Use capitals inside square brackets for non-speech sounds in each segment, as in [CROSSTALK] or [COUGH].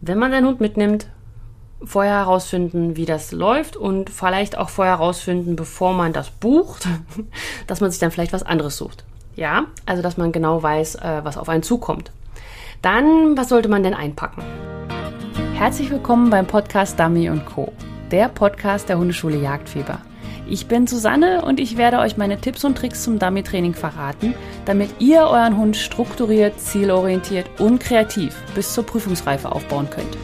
wenn man seinen Hund mitnimmt, vorher herausfinden, wie das läuft und vielleicht auch vorher herausfinden, bevor man das bucht, [LAUGHS] dass man sich dann vielleicht was anderes sucht. Ja, also dass man genau weiß, äh, was auf einen zukommt. Dann, was sollte man denn einpacken? Herzlich willkommen beim Podcast Dummy Co., der Podcast der Hundeschule Jagdfieber. Ich bin Susanne und ich werde euch meine Tipps und Tricks zum Dummy-Training verraten, damit ihr euren Hund strukturiert, zielorientiert und kreativ bis zur Prüfungsreife aufbauen könnt.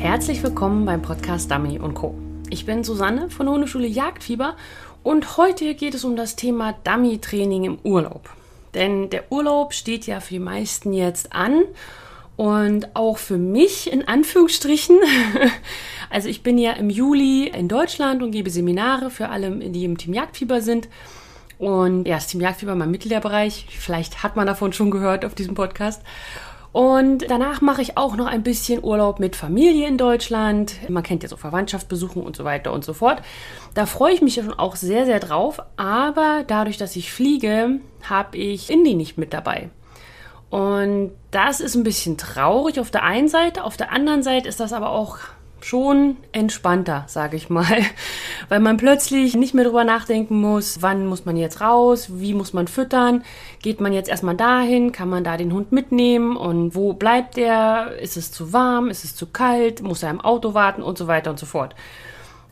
Herzlich willkommen beim Podcast Dummy Co. Ich bin Susanne von der Hundeschule Jagdfieber und heute geht es um das Thema Dummy-Training im Urlaub. Denn der Urlaub steht ja für die meisten jetzt an und auch für mich in Anführungsstrichen. [LAUGHS] Also ich bin ja im Juli in Deutschland und gebe Seminare für alle, die im Team Jagdfieber sind. Und ja, das Team Jagdfieber, mein Mitgliederbereich. Vielleicht hat man davon schon gehört auf diesem Podcast. Und danach mache ich auch noch ein bisschen Urlaub mit Familie in Deutschland. Man kennt ja so Verwandtschaftsbesuchen und so weiter und so fort. Da freue ich mich schon auch sehr, sehr drauf. Aber dadurch, dass ich fliege, habe ich Indy nicht mit dabei. Und das ist ein bisschen traurig auf der einen Seite. Auf der anderen Seite ist das aber auch schon entspannter, sage ich mal, [LAUGHS] weil man plötzlich nicht mehr drüber nachdenken muss, wann muss man jetzt raus, wie muss man füttern, geht man jetzt erstmal dahin, kann man da den Hund mitnehmen? Und wo bleibt der, ist es zu warm, ist es zu kalt, muss er im Auto warten? Und so weiter und so fort.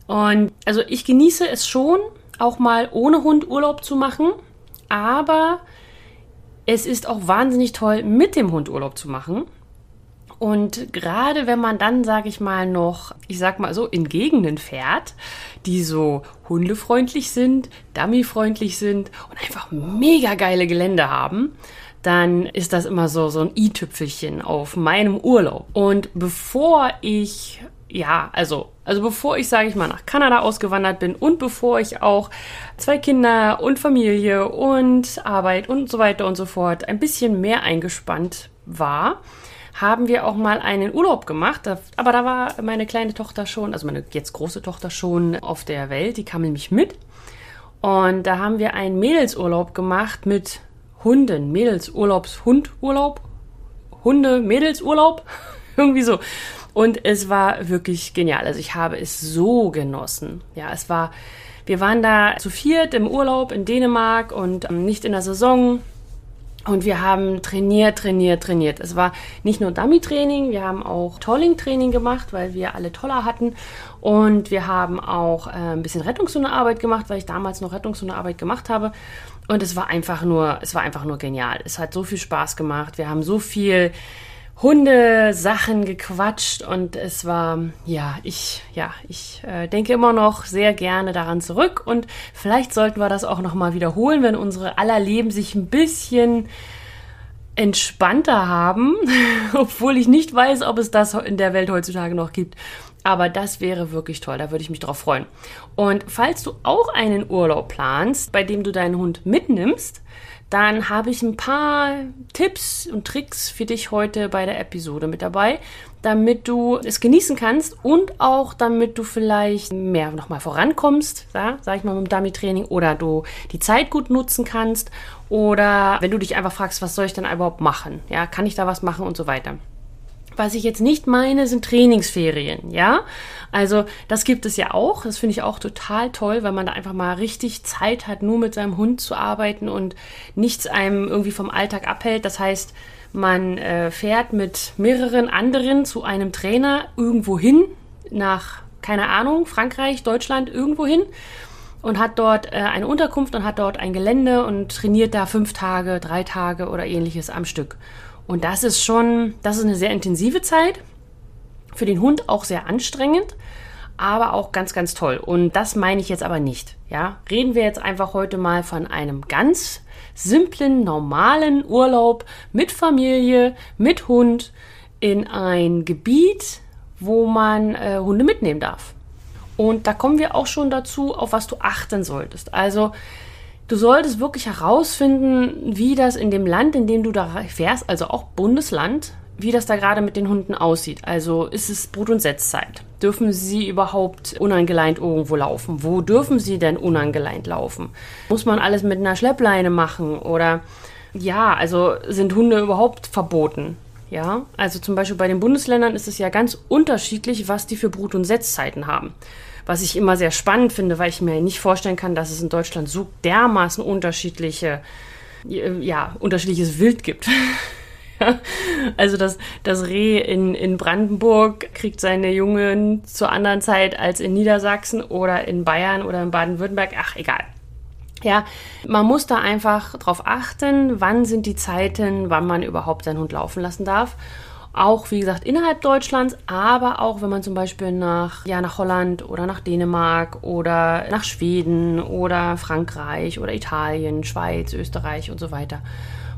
Und also ich genieße es schon, auch mal ohne Hund Urlaub zu machen, aber es ist auch wahnsinnig toll, mit dem Hund Urlaub zu machen. Und gerade wenn man dann, sage ich mal, noch, ich sag mal so, in Gegenden fährt, die so hundefreundlich sind, dummyfreundlich sind und einfach mega geile Gelände haben, dann ist das immer so, so ein i-Tüpfelchen auf meinem Urlaub. Und bevor ich ja, also, also bevor ich, sage ich mal, nach Kanada ausgewandert bin und bevor ich auch zwei Kinder und Familie und Arbeit und so weiter und so fort ein bisschen mehr eingespannt war, haben wir auch mal einen Urlaub gemacht. Aber da war meine kleine Tochter schon, also meine jetzt große Tochter schon auf der Welt, die kam nämlich mit. Und da haben wir einen Mädelsurlaub gemacht mit Hunden. Mädelsurlaubs, Hundurlaub, Hunde, Mädelsurlaub. [LAUGHS] Irgendwie so. Und es war wirklich genial. Also ich habe es so genossen. Ja, es war, wir waren da zu viert im Urlaub in Dänemark und ähm, nicht in der Saison. Und wir haben trainiert, trainiert, trainiert. Es war nicht nur Dummy-Training, wir haben auch Tolling-Training gemacht, weil wir alle Toller hatten. Und wir haben auch äh, ein bisschen Rettungshundearbeit gemacht, weil ich damals noch Rettungshundearbeit gemacht habe. Und es war einfach nur, es war einfach nur genial. Es hat so viel Spaß gemacht. Wir haben so viel Hundesachen gequatscht und es war, ja, ich, ja, ich äh, denke immer noch sehr gerne daran zurück und vielleicht sollten wir das auch nochmal wiederholen, wenn unsere aller Leben sich ein bisschen entspannter haben, [LAUGHS] obwohl ich nicht weiß, ob es das in der Welt heutzutage noch gibt. Aber das wäre wirklich toll, da würde ich mich drauf freuen. Und falls du auch einen Urlaub planst, bei dem du deinen Hund mitnimmst, dann habe ich ein paar Tipps und Tricks für dich heute bei der Episode mit dabei, damit du es genießen kannst und auch damit du vielleicht mehr nochmal vorankommst, ja, sag ich mal mit dem Dummy-Training, oder du die Zeit gut nutzen kannst oder wenn du dich einfach fragst, was soll ich denn überhaupt machen? Ja, kann ich da was machen und so weiter. Was ich jetzt nicht meine, sind Trainingsferien, ja. Also das gibt es ja auch. Das finde ich auch total toll, weil man da einfach mal richtig Zeit hat, nur mit seinem Hund zu arbeiten und nichts einem irgendwie vom Alltag abhält. Das heißt, man äh, fährt mit mehreren anderen zu einem Trainer irgendwo hin, nach, keine Ahnung, Frankreich, Deutschland, irgendwo hin und hat dort äh, eine Unterkunft und hat dort ein Gelände und trainiert da fünf Tage, drei Tage oder ähnliches am Stück. Und das ist schon, das ist eine sehr intensive Zeit. Für den Hund auch sehr anstrengend, aber auch ganz, ganz toll. Und das meine ich jetzt aber nicht. Ja, reden wir jetzt einfach heute mal von einem ganz simplen, normalen Urlaub mit Familie, mit Hund in ein Gebiet, wo man äh, Hunde mitnehmen darf. Und da kommen wir auch schon dazu, auf was du achten solltest. Also Du solltest wirklich herausfinden, wie das in dem Land, in dem du da fährst, also auch Bundesland, wie das da gerade mit den Hunden aussieht. Also ist es Brut- und Setzzeit? Dürfen sie überhaupt unangeleint irgendwo laufen? Wo dürfen sie denn unangeleint laufen? Muss man alles mit einer Schleppleine machen oder ja, also sind Hunde überhaupt verboten? Ja, also zum Beispiel bei den Bundesländern ist es ja ganz unterschiedlich, was die für Brut- und Setzzeiten haben. Was ich immer sehr spannend finde, weil ich mir nicht vorstellen kann, dass es in Deutschland so dermaßen unterschiedliche, ja, unterschiedliches Wild gibt. [LAUGHS] also das, das Reh in, in Brandenburg kriegt seine Jungen zur anderen Zeit als in Niedersachsen oder in Bayern oder in Baden-Württemberg. Ach, egal. Ja, man muss da einfach drauf achten, wann sind die Zeiten, wann man überhaupt seinen Hund laufen lassen darf. Auch, wie gesagt, innerhalb Deutschlands, aber auch, wenn man zum Beispiel nach, ja, nach Holland oder nach Dänemark oder nach Schweden oder Frankreich oder Italien, Schweiz, Österreich und so weiter,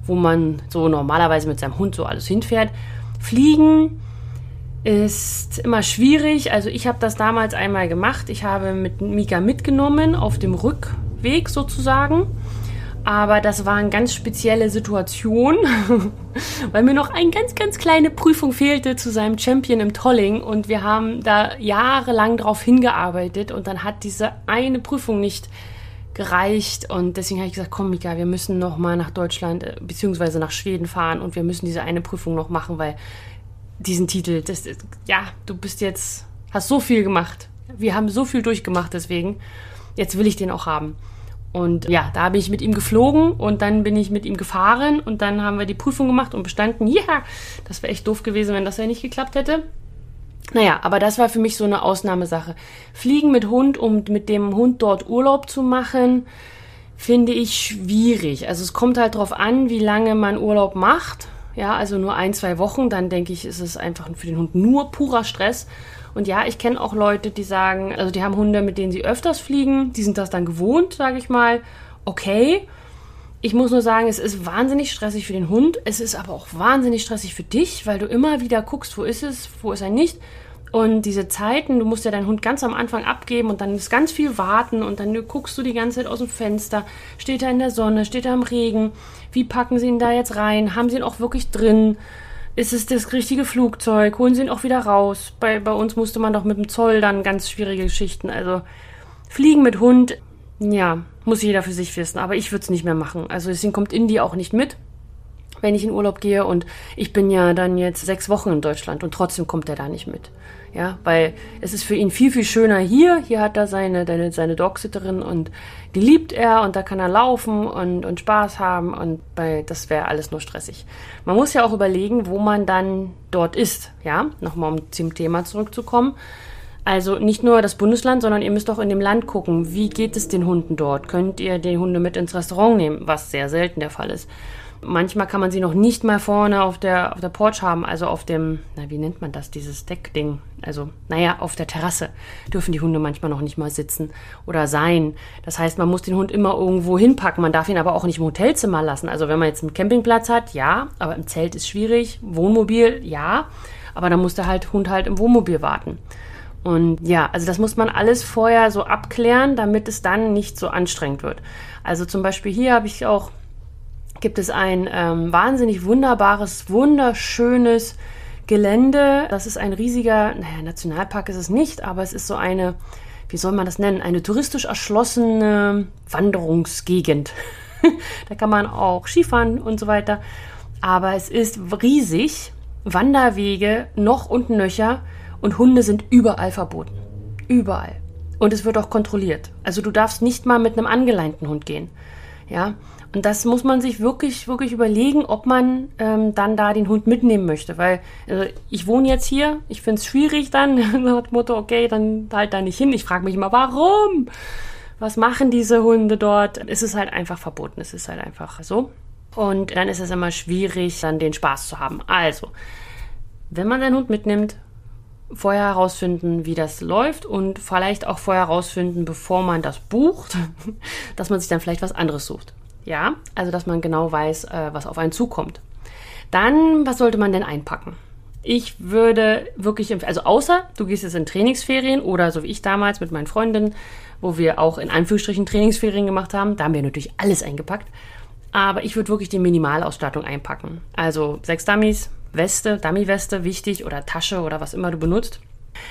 wo man so normalerweise mit seinem Hund so alles hinfährt. Fliegen ist immer schwierig. Also ich habe das damals einmal gemacht. Ich habe mit Mika mitgenommen auf dem Rück Weg sozusagen. Aber das war eine ganz spezielle Situation, [LAUGHS] weil mir noch eine ganz, ganz kleine Prüfung fehlte zu seinem Champion im Tolling. Und wir haben da jahrelang drauf hingearbeitet und dann hat diese eine Prüfung nicht gereicht. Und deswegen habe ich gesagt, komm Mika, wir müssen noch mal nach Deutschland äh, bzw. nach Schweden fahren und wir müssen diese eine Prüfung noch machen, weil diesen Titel, das, ja, du bist jetzt, hast so viel gemacht. Wir haben so viel durchgemacht deswegen. Jetzt will ich den auch haben. Und ja, da bin ich mit ihm geflogen und dann bin ich mit ihm gefahren und dann haben wir die Prüfung gemacht und bestanden. [LAUGHS] Ja, das wäre echt doof gewesen, wenn das ja nicht geklappt hätte. Naja, aber das war für mich so eine Ausnahmesache. Fliegen mit Hund, um mit dem Hund dort Urlaub zu machen, finde ich schwierig. Also es kommt halt darauf an, wie lange man Urlaub macht. Ja, also nur ein, zwei Wochen, dann denke ich, ist es einfach für den Hund nur purer Stress. Und ja, ich kenne auch Leute, die sagen, also die haben Hunde, mit denen sie öfters fliegen, die sind das dann gewohnt, sage ich mal. Okay. Ich muss nur sagen, es ist wahnsinnig stressig für den Hund. Es ist aber auch wahnsinnig stressig für dich, weil du immer wieder guckst, wo ist es, wo ist er nicht. Und diese Zeiten, du musst ja deinen Hund ganz am Anfang abgeben und dann ist ganz viel warten und dann guckst du die ganze Zeit aus dem Fenster. Steht er in der Sonne, steht er im Regen? Wie packen sie ihn da jetzt rein? Haben sie ihn auch wirklich drin? Ist es das richtige Flugzeug? Holen sie ihn auch wieder raus? Bei, bei uns musste man doch mit dem Zoll dann ganz schwierige Geschichten. Also Fliegen mit Hund, ja, muss jeder für sich wissen. Aber ich würde es nicht mehr machen. Also deswegen kommt Indy auch nicht mit, wenn ich in Urlaub gehe. Und ich bin ja dann jetzt sechs Wochen in Deutschland und trotzdem kommt er da nicht mit. Ja, weil es ist für ihn viel, viel schöner hier. Hier hat er seine, seine, seine Dogsitterin und die liebt er und da kann er laufen und, und Spaß haben und bei, das wäre alles nur stressig. Man muss ja auch überlegen, wo man dann dort ist. Ja, nochmal um zum Thema zurückzukommen. Also nicht nur das Bundesland, sondern ihr müsst auch in dem Land gucken, wie geht es den Hunden dort? Könnt ihr die Hunde mit ins Restaurant nehmen, was sehr selten der Fall ist. Manchmal kann man sie noch nicht mal vorne auf der, auf der Porch haben, also auf dem, na, wie nennt man das, dieses Deckding? Also, naja, auf der Terrasse dürfen die Hunde manchmal noch nicht mal sitzen oder sein. Das heißt, man muss den Hund immer irgendwo hinpacken. Man darf ihn aber auch nicht im Hotelzimmer lassen. Also, wenn man jetzt einen Campingplatz hat, ja, aber im Zelt ist schwierig. Wohnmobil, ja, aber dann muss der halt, Hund halt im Wohnmobil warten. Und ja, also das muss man alles vorher so abklären, damit es dann nicht so anstrengend wird. Also zum Beispiel hier habe ich auch gibt es ein ähm, wahnsinnig wunderbares, wunderschönes Gelände. Das ist ein riesiger, naja, Nationalpark ist es nicht, aber es ist so eine, wie soll man das nennen, eine touristisch erschlossene Wanderungsgegend. [LAUGHS] da kann man auch Skifahren und so weiter. Aber es ist riesig, Wanderwege noch und nöcher und Hunde sind überall verboten. Überall. Und es wird auch kontrolliert. Also du darfst nicht mal mit einem angeleinten Hund gehen. Ja, und das muss man sich wirklich, wirklich überlegen, ob man ähm, dann da den Hund mitnehmen möchte. Weil also ich wohne jetzt hier, ich finde es schwierig dann, [LAUGHS] dem Motto, okay, dann halt da nicht hin. Ich frage mich immer, warum? Was machen diese Hunde dort? Es ist halt einfach verboten, es ist halt einfach so. Und dann ist es immer schwierig, dann den Spaß zu haben. Also, wenn man seinen Hund mitnimmt, vorher herausfinden, wie das läuft und vielleicht auch vorher herausfinden, bevor man das bucht, [LAUGHS] dass man sich dann vielleicht was anderes sucht. Ja, also dass man genau weiß, äh, was auf einen zukommt. Dann, was sollte man denn einpacken? Ich würde wirklich, also außer du gehst jetzt in Trainingsferien oder so wie ich damals mit meinen Freundinnen, wo wir auch in Anführungsstrichen Trainingsferien gemacht haben, da haben wir natürlich alles eingepackt. Aber ich würde wirklich die Minimalausstattung einpacken. Also sechs Dummies, Weste, Dummy-Weste, wichtig, oder Tasche oder was immer du benutzt.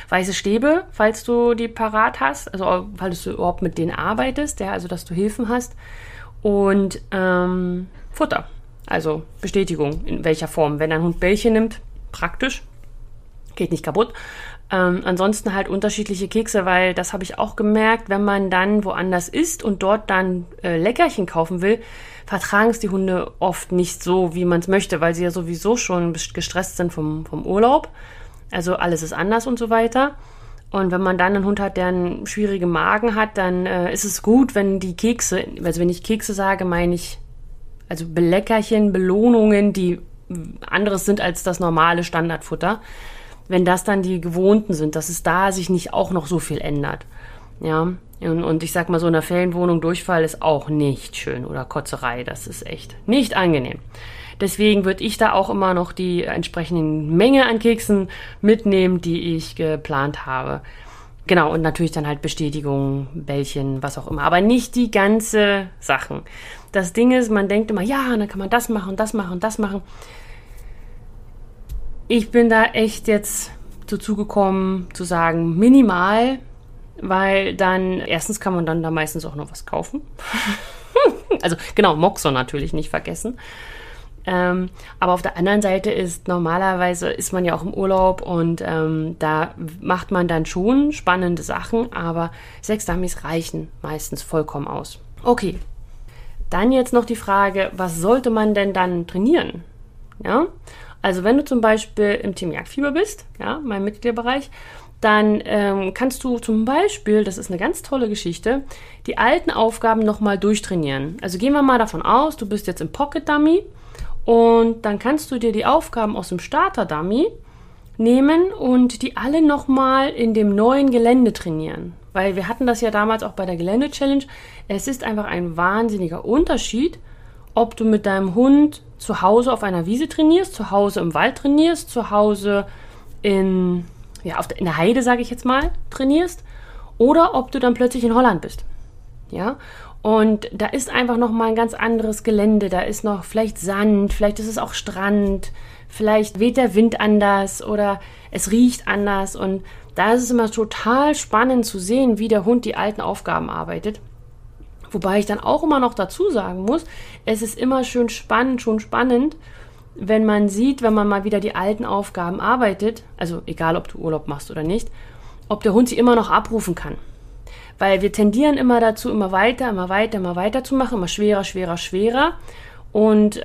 Weiße Stäbe, falls du die parat hast, also falls du überhaupt mit denen arbeitest, ja, also dass du Hilfen hast und ähm, Futter. Also Bestätigung in welcher Form. Wenn ein Hund Bällchen nimmt, praktisch, geht nicht kaputt. Ähm, ansonsten halt unterschiedliche Kekse, weil das habe ich auch gemerkt, wenn man dann woanders isst und dort dann äh, Leckerchen kaufen will, vertragen es die Hunde oft nicht so, wie man es möchte, weil sie ja sowieso schon gestresst sind vom, vom Urlaub. Also alles ist anders und so weiter. Und wenn man dann einen Hund hat, der einen schwierigen Magen hat, dann äh, ist es gut, wenn die Kekse, also wenn ich Kekse sage, meine ich also Beleckerchen, Belohnungen, die anderes sind als das normale Standardfutter, wenn das dann die gewohnten sind, dass es da sich nicht auch noch so viel ändert. Ja, und, und ich sag mal, so in einer Ferienwohnung Durchfall ist auch nicht schön oder Kotzerei, das ist echt nicht angenehm. Deswegen würde ich da auch immer noch die entsprechenden Menge an Keksen mitnehmen, die ich geplant habe. Genau, und natürlich dann halt Bestätigung, Bällchen, was auch immer. Aber nicht die ganze Sachen. Das Ding ist, man denkt immer, ja, dann kann man das machen, das machen, das machen. Ich bin da echt jetzt dazu gekommen zu sagen, minimal, weil dann, erstens kann man dann da meistens auch noch was kaufen. [LAUGHS] also genau, Moxon natürlich nicht vergessen. Ähm, aber auf der anderen Seite ist normalerweise ist man ja auch im Urlaub und ähm, da macht man dann schon spannende Sachen, aber sechs Dummies reichen meistens vollkommen aus. Okay, dann jetzt noch die Frage, was sollte man denn dann trainieren? Ja, also wenn du zum Beispiel im Team Jagdfieber bist, ja, mein Mitgliederbereich, dann ähm, kannst du zum Beispiel, das ist eine ganz tolle Geschichte, die alten Aufgaben nochmal durchtrainieren. Also gehen wir mal davon aus, du bist jetzt im Pocket Dummy und dann kannst du dir die Aufgaben aus dem Starter Dummy nehmen und die alle nochmal in dem neuen Gelände trainieren. Weil wir hatten das ja damals auch bei der Gelände Challenge. Es ist einfach ein wahnsinniger Unterschied, ob du mit deinem Hund zu Hause auf einer Wiese trainierst, zu Hause im Wald trainierst, zu Hause in, ja, der, in der Heide, sage ich jetzt mal, trainierst, oder ob du dann plötzlich in Holland bist. Ja, und da ist einfach noch mal ein ganz anderes Gelände. Da ist noch vielleicht Sand, vielleicht ist es auch Strand, vielleicht weht der Wind anders oder es riecht anders. Und da ist es immer total spannend zu sehen, wie der Hund die alten Aufgaben arbeitet. Wobei ich dann auch immer noch dazu sagen muss, es ist immer schön spannend, schon spannend, wenn man sieht, wenn man mal wieder die alten Aufgaben arbeitet, also egal ob du Urlaub machst oder nicht, ob der Hund sie immer noch abrufen kann. Weil wir tendieren immer dazu, immer weiter, immer weiter, immer weiter zu machen, immer schwerer, schwerer, schwerer. Und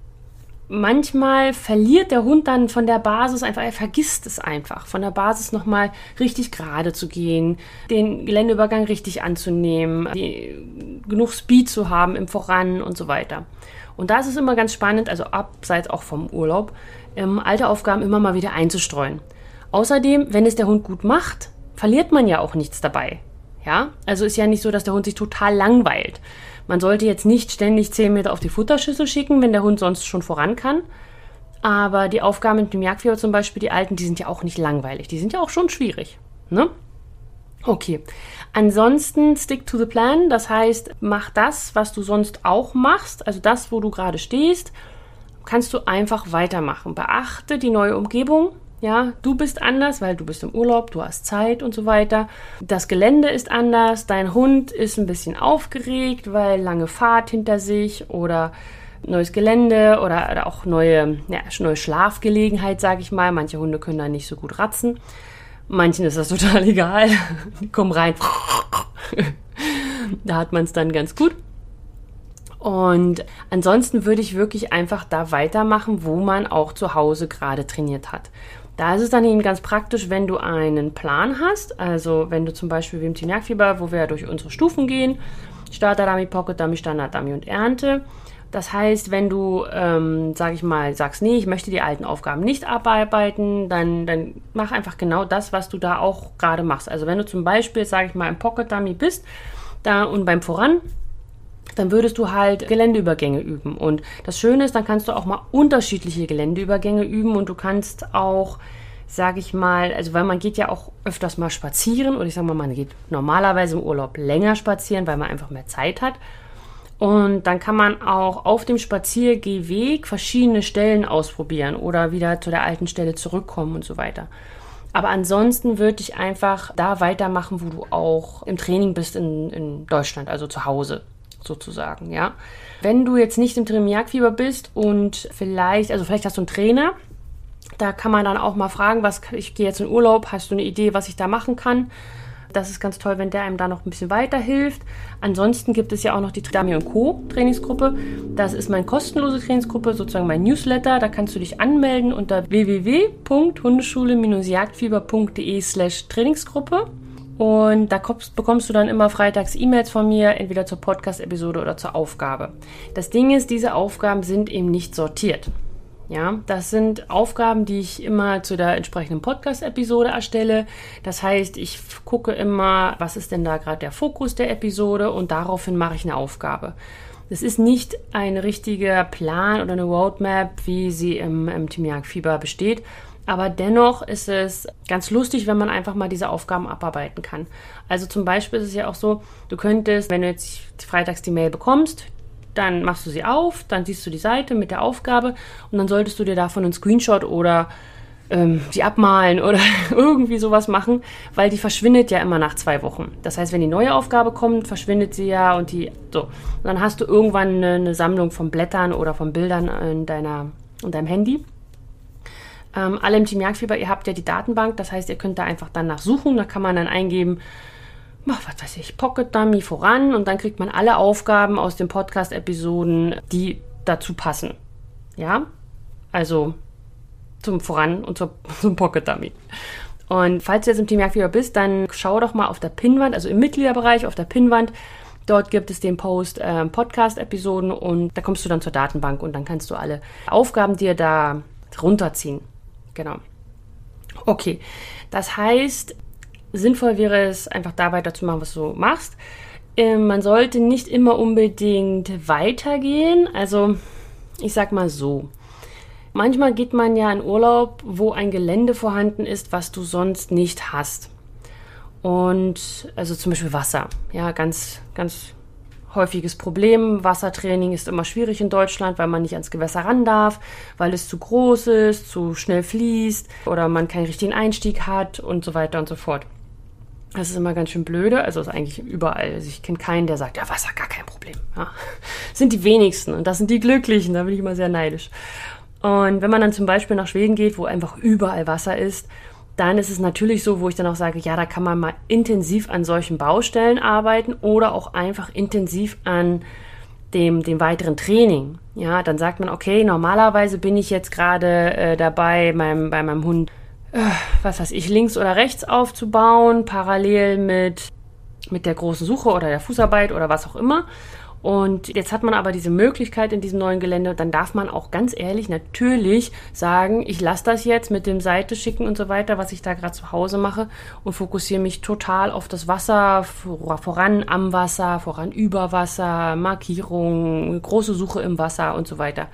manchmal verliert der Hund dann von der Basis einfach, er vergisst es einfach, von der Basis nochmal richtig gerade zu gehen, den Geländeübergang richtig anzunehmen, die, genug Speed zu haben im Voran und so weiter. Und da ist es immer ganz spannend, also abseits auch vom Urlaub, ähm, alte Aufgaben immer mal wieder einzustreuen. Außerdem, wenn es der Hund gut macht, verliert man ja auch nichts dabei. Ja, also ist ja nicht so, dass der Hund sich total langweilt. Man sollte jetzt nicht ständig 10 Meter auf die Futterschüssel schicken, wenn der Hund sonst schon voran kann. Aber die Aufgaben mit dem Jagdfieber zum Beispiel, die alten, die sind ja auch nicht langweilig. Die sind ja auch schon schwierig. Ne? Okay. Ansonsten stick to the plan. Das heißt, mach das, was du sonst auch machst. Also das, wo du gerade stehst, kannst du einfach weitermachen. Beachte die neue Umgebung. Ja, du bist anders, weil du bist im Urlaub, du hast Zeit und so weiter. Das Gelände ist anders, dein Hund ist ein bisschen aufgeregt, weil lange Fahrt hinter sich oder neues Gelände oder, oder auch neue, ja, neue Schlafgelegenheit, sage ich mal. Manche Hunde können da nicht so gut ratzen. Manchen ist das [LAUGHS] total egal. Die kommen rein. da hat man es dann ganz gut. Und ansonsten würde ich wirklich einfach da weitermachen, wo man auch zu Hause gerade trainiert hat. Da ist es dann eben ganz praktisch, wenn du einen Plan hast. Also wenn du zum Beispiel wie im Team Jagdfieber, wo wir ja durch unsere Stufen gehen, Starter Dummy, Pocket Dummy, Standard Dummy und Ernte. Das heißt, wenn du, ähm, sag ich mal, sagst, nee, ich möchte die alten Aufgaben nicht abarbeiten, dann, dann mach einfach genau das, was du da auch gerade machst. Also wenn du zum Beispiel, sag ich mal, im Pocket Dummy bist, da und beim Voran dann würdest du halt Geländeübergänge üben. Und das Schöne ist, dann kannst du auch mal unterschiedliche Geländeübergänge üben und du kannst auch, sag ich mal, also weil man geht ja auch öfters mal spazieren oder ich sag mal, man geht normalerweise im Urlaub länger spazieren, weil man einfach mehr Zeit hat. Und dann kann man auch auf dem Spaziergehweg verschiedene Stellen ausprobieren oder wieder zu der alten Stelle zurückkommen und so weiter. Aber ansonsten würde ich einfach da weitermachen, wo du auch im Training bist in, in Deutschland, also zu Hause. Sozusagen, ja. Wenn du jetzt nicht im Training-Jagdfieber bist und vielleicht, also vielleicht hast du einen Trainer, da kann man dann auch mal fragen, was ich gehe jetzt in Urlaub, hast du eine Idee, was ich da machen kann? Das ist ganz toll, wenn der einem da noch ein bisschen weiterhilft. Ansonsten gibt es ja auch noch die Dami Co. Trainingsgruppe. Das ist meine kostenlose Trainingsgruppe, sozusagen mein Newsletter. Da kannst du dich anmelden unter www.hundeschule-jagdfieber.de slash Trainingsgruppe. Und da bekommst du dann immer freitags E-Mails von mir, entweder zur Podcast-Episode oder zur Aufgabe. Das Ding ist, diese Aufgaben sind eben nicht sortiert. Ja, das sind Aufgaben, die ich immer zu der entsprechenden Podcast-Episode erstelle. Das heißt, ich gucke immer, was ist denn da gerade der Fokus der Episode und daraufhin mache ich eine Aufgabe. Es ist nicht ein richtiger Plan oder eine Roadmap, wie sie im, im Team Fieber besteht. Aber dennoch ist es ganz lustig, wenn man einfach mal diese Aufgaben abarbeiten kann. Also zum Beispiel ist es ja auch so, du könntest, wenn du jetzt freitags die Mail bekommst, dann machst du sie auf, dann siehst du die Seite mit der Aufgabe und dann solltest du dir davon einen Screenshot oder ähm, die abmalen oder [LAUGHS] irgendwie sowas machen, weil die verschwindet ja immer nach zwei Wochen. Das heißt, wenn die neue Aufgabe kommt, verschwindet sie ja und die so. Und dann hast du irgendwann eine, eine Sammlung von Blättern oder von Bildern in deiner in deinem Handy. Ähm, alle im Team Jagdfieber, ihr habt ja die Datenbank, das heißt, ihr könnt da einfach danach suchen, da kann man dann eingeben, was weiß ich, Pocket Dummy voran und dann kriegt man alle Aufgaben aus den Podcast-Episoden, die dazu passen. Ja, also zum Voran und zur, [LAUGHS] zum Pocket Dummy. Und falls du jetzt im Team Jagdfieber bist, dann schau doch mal auf der Pinnwand, also im Mitgliederbereich auf der Pinnwand. Dort gibt es den Post äh, Podcast-Episoden und da kommst du dann zur Datenbank und dann kannst du alle Aufgaben dir da runterziehen. Genau. Okay, das heißt, sinnvoll wäre es, einfach da weiterzumachen, was du machst. Ähm, man sollte nicht immer unbedingt weitergehen. Also, ich sag mal so. Manchmal geht man ja in Urlaub, wo ein Gelände vorhanden ist, was du sonst nicht hast. Und also zum Beispiel Wasser. Ja, ganz, ganz häufiges Problem. Wassertraining ist immer schwierig in Deutschland, weil man nicht ans Gewässer ran darf, weil es zu groß ist, zu schnell fließt oder man keinen richtigen Einstieg hat und so weiter und so fort. Das ist immer ganz schön blöde. Also ist eigentlich überall. Also ich kenne keinen, der sagt, ja, Wasser gar kein Problem. Ja. [LAUGHS] Sind die wenigsten und das sind die Glücklichen. Da bin ich immer sehr neidisch. Und wenn man dann zum Beispiel nach Schweden geht, wo einfach überall Wasser ist, dann ist es natürlich so, wo ich dann auch sage, ja, da kann man mal intensiv an solchen Baustellen arbeiten oder auch einfach intensiv an dem, dem weiteren Training. Ja, dann sagt man, okay, normalerweise bin ich jetzt gerade äh, dabei, meinem, bei meinem Hund äh, was weiß ich, links oder rechts aufzubauen, parallel mit, mit der großen Suche oder der Fußarbeit oder was auch immer. Und jetzt hat man aber diese Möglichkeit in diesem neuen Gelände, dann darf man auch ganz ehrlich natürlich sagen, ich lasse das jetzt mit dem Seite schicken und so weiter, was ich da gerade zu Hause mache und fokussiere mich total auf das Wasser, voran am Wasser, voran über Wasser, Markierung, große Suche im Wasser und so weiter.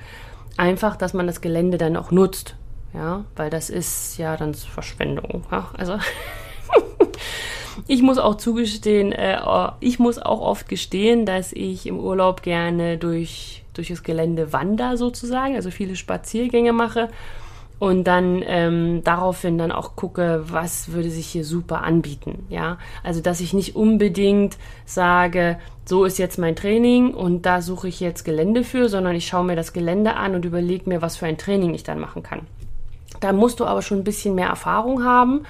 Einfach, dass man das Gelände dann auch nutzt ja, weil das ist ja dann Verschwendung. Ja? Also [LAUGHS] ich muss auch zugestehen, äh, ich muss auch oft gestehen, dass ich im Urlaub gerne durch, durch das Gelände wandere sozusagen, also viele Spaziergänge mache und dann ähm, daraufhin dann auch gucke, was würde sich hier super anbieten. Ja, also dass ich nicht unbedingt sage, so ist jetzt mein Training und da suche ich jetzt Gelände für, sondern ich schaue mir das Gelände an und überlege mir, was für ein Training ich dann machen kann. Da musst du aber schon ein bisschen mehr Erfahrung haben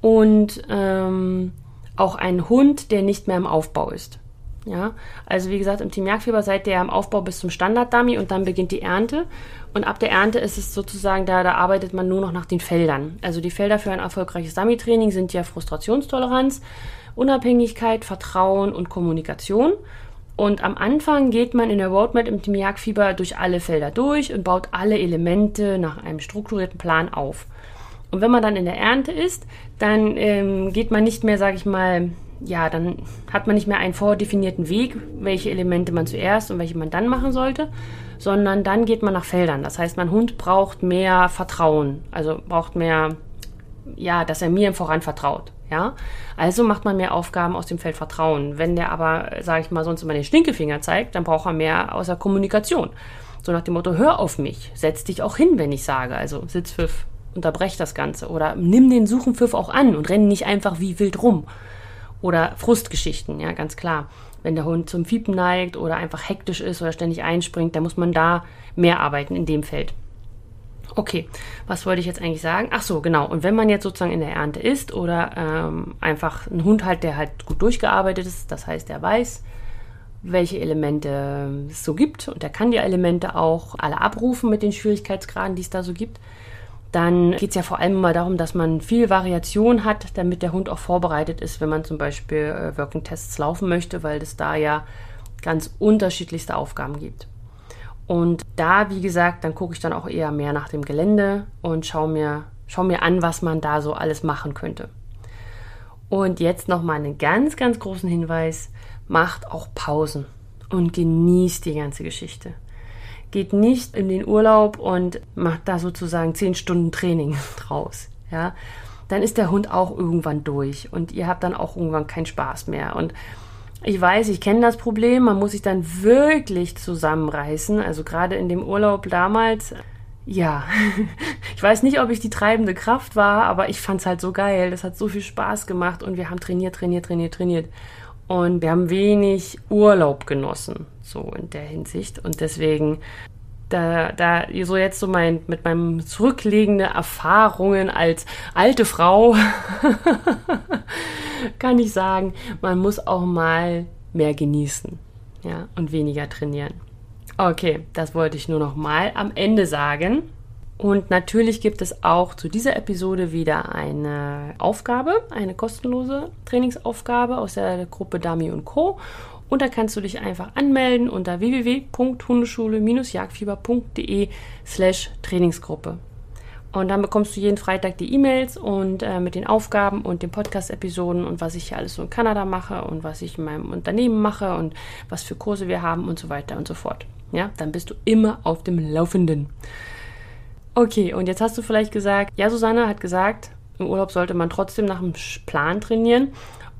und ähm, auch einen Hund, der nicht mehr im Aufbau ist. Ja, also wie gesagt, im Team Jagdfieber seid ihr im Aufbau bis zum Standard-Dummy und dann beginnt die Ernte. Und ab der Ernte ist es sozusagen, da, da arbeitet man nur noch nach den Feldern. Also die Felder für ein erfolgreiches Dummy-Training sind ja Frustrationstoleranz, Unabhängigkeit, Vertrauen und Kommunikation. Und am Anfang geht man in der Roadmap im Team Jagdfieber durch alle Felder durch und baut alle Elemente nach einem strukturierten Plan auf. Und wenn man dann in der Ernte ist, dann ähm, geht man nicht mehr, sage ich mal, ja, dann hat man nicht mehr einen vordefinierten Weg, welche Elemente man zuerst und welche man dann machen sollte, sondern dann geht man nach Feldern. Das heißt, mein Hund braucht mehr Vertrauen, also braucht mehr, ja, dass er mir im Voran vertraut. Ja, also macht man mehr Aufgaben aus dem Feld Vertrauen. Wenn der aber, sage ich mal, sonst immer den Stinkefinger zeigt, dann braucht er mehr außer Kommunikation. So nach dem Motto, hör auf mich, setz dich auch hin, wenn ich sage. Also Sitzpfiff, unterbrech das Ganze. Oder nimm den Suchenpfiff auch an und renn nicht einfach wie wild rum. Oder Frustgeschichten, ja, ganz klar. wenn der Hund zum Fiepen neigt oder einfach hektisch ist oder ständig einspringt, dann muss man da mehr arbeiten in dem Feld. Okay, was wollte ich jetzt eigentlich sagen? Ach so, genau. Und wenn man jetzt sozusagen in der Ernte ist oder ähm, einfach ein Hund halt, der halt gut durchgearbeitet ist, das heißt, der weiß, welche Elemente es so gibt und er kann die Elemente auch alle abrufen mit den Schwierigkeitsgraden, die es da so gibt, dann geht es ja vor allem mal darum, dass man viel Variation hat, damit der Hund auch vorbereitet ist, wenn man zum Beispiel äh, Working Tests laufen möchte, weil es da ja ganz unterschiedlichste Aufgaben gibt. Und da, wie gesagt, dann gucke ich dann auch eher mehr nach dem Gelände und schaue mir, schau mir an, was man da so alles machen könnte. Und jetzt nochmal einen ganz, ganz großen Hinweis. Macht auch Pausen und genießt die ganze Geschichte. Geht nicht in den Urlaub und macht da sozusagen zehn Stunden Training [LAUGHS] draus. Ja, dann ist der Hund auch irgendwann durch und ihr habt dann auch irgendwann keinen Spaß mehr. Und ich weiß, ich kenne das Problem, man muss sich dann wirklich zusammenreißen. Also gerade in dem Urlaub damals, ja, [LAUGHS] ich weiß nicht, ob ich die treibende Kraft war, aber ich fand es halt so geil. Das hat so viel Spaß gemacht und wir haben trainiert, trainiert, trainiert, trainiert. Und wir haben wenig Urlaub genossen, so in der Hinsicht. Und deswegen da, da so jetzt so mein, mit meinem zurücklegende Erfahrungen als alte Frau [LAUGHS] kann ich sagen, man muss auch mal mehr genießen, ja, und weniger trainieren. Okay, das wollte ich nur noch mal am Ende sagen. Und natürlich gibt es auch zu dieser Episode wieder eine Aufgabe, eine kostenlose Trainingsaufgabe aus der Gruppe Dami und Co. Und da kannst du dich einfach anmelden unter www.hundeschule-jagdfieber.de slash Trainingsgruppe. Und dann bekommst du jeden Freitag die E-Mails und äh, mit den Aufgaben und den Podcast-Episoden und was ich hier alles so in Kanada mache und was ich in meinem Unternehmen mache und was für Kurse wir haben und so weiter und so fort. Ja, dann bist du immer auf dem Laufenden. Okay, und jetzt hast du vielleicht gesagt, ja, Susanne hat gesagt, im Urlaub sollte man trotzdem nach dem Plan trainieren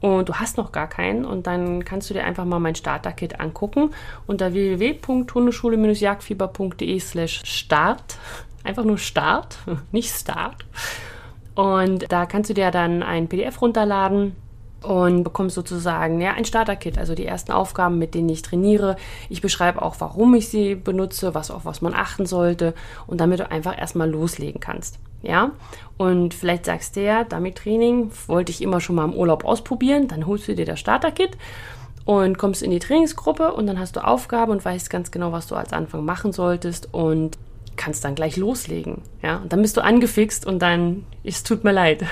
und du hast noch gar keinen und dann kannst du dir einfach mal mein Starter-Kit angucken unter www.hundeschule-jagdfieber.de slash start. Einfach nur Start, [LAUGHS] nicht Start. Und da kannst du dir dann ein PDF runterladen und bekommst sozusagen ja ein Starter-Kit, also die ersten Aufgaben, mit denen ich trainiere. Ich beschreibe auch, warum ich sie benutze, was auf was man achten sollte und damit du einfach erstmal loslegen kannst. Ja, und vielleicht sagst du ja, damit Training wollte ich immer schon mal im Urlaub ausprobieren, dann holst du dir das Starter-Kit und kommst in die Trainingsgruppe und dann hast du Aufgaben und weißt ganz genau, was du als Anfang machen solltest und kannst dann gleich loslegen. Ja, und dann bist du angefixt und dann, es tut mir leid.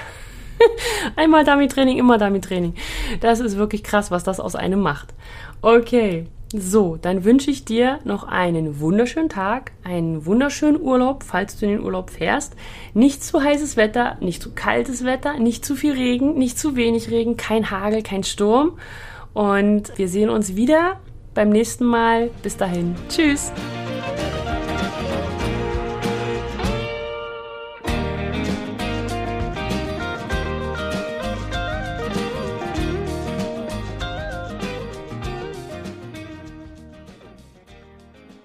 [LAUGHS] Einmal damit Training, immer damit Training. Das ist wirklich krass, was das aus einem macht. Okay, so, dann wünsche ich dir noch einen wunderschönen Tag, einen wunderschönen Urlaub, falls du in den Urlaub fährst. Nicht zu heißes Wetter, nicht zu kaltes Wetter, nicht zu viel Regen, nicht zu wenig Regen, kein Hagel, kein Sturm. Und wir sehen uns wieder beim nächsten Mal. Bis dahin. Tschüss.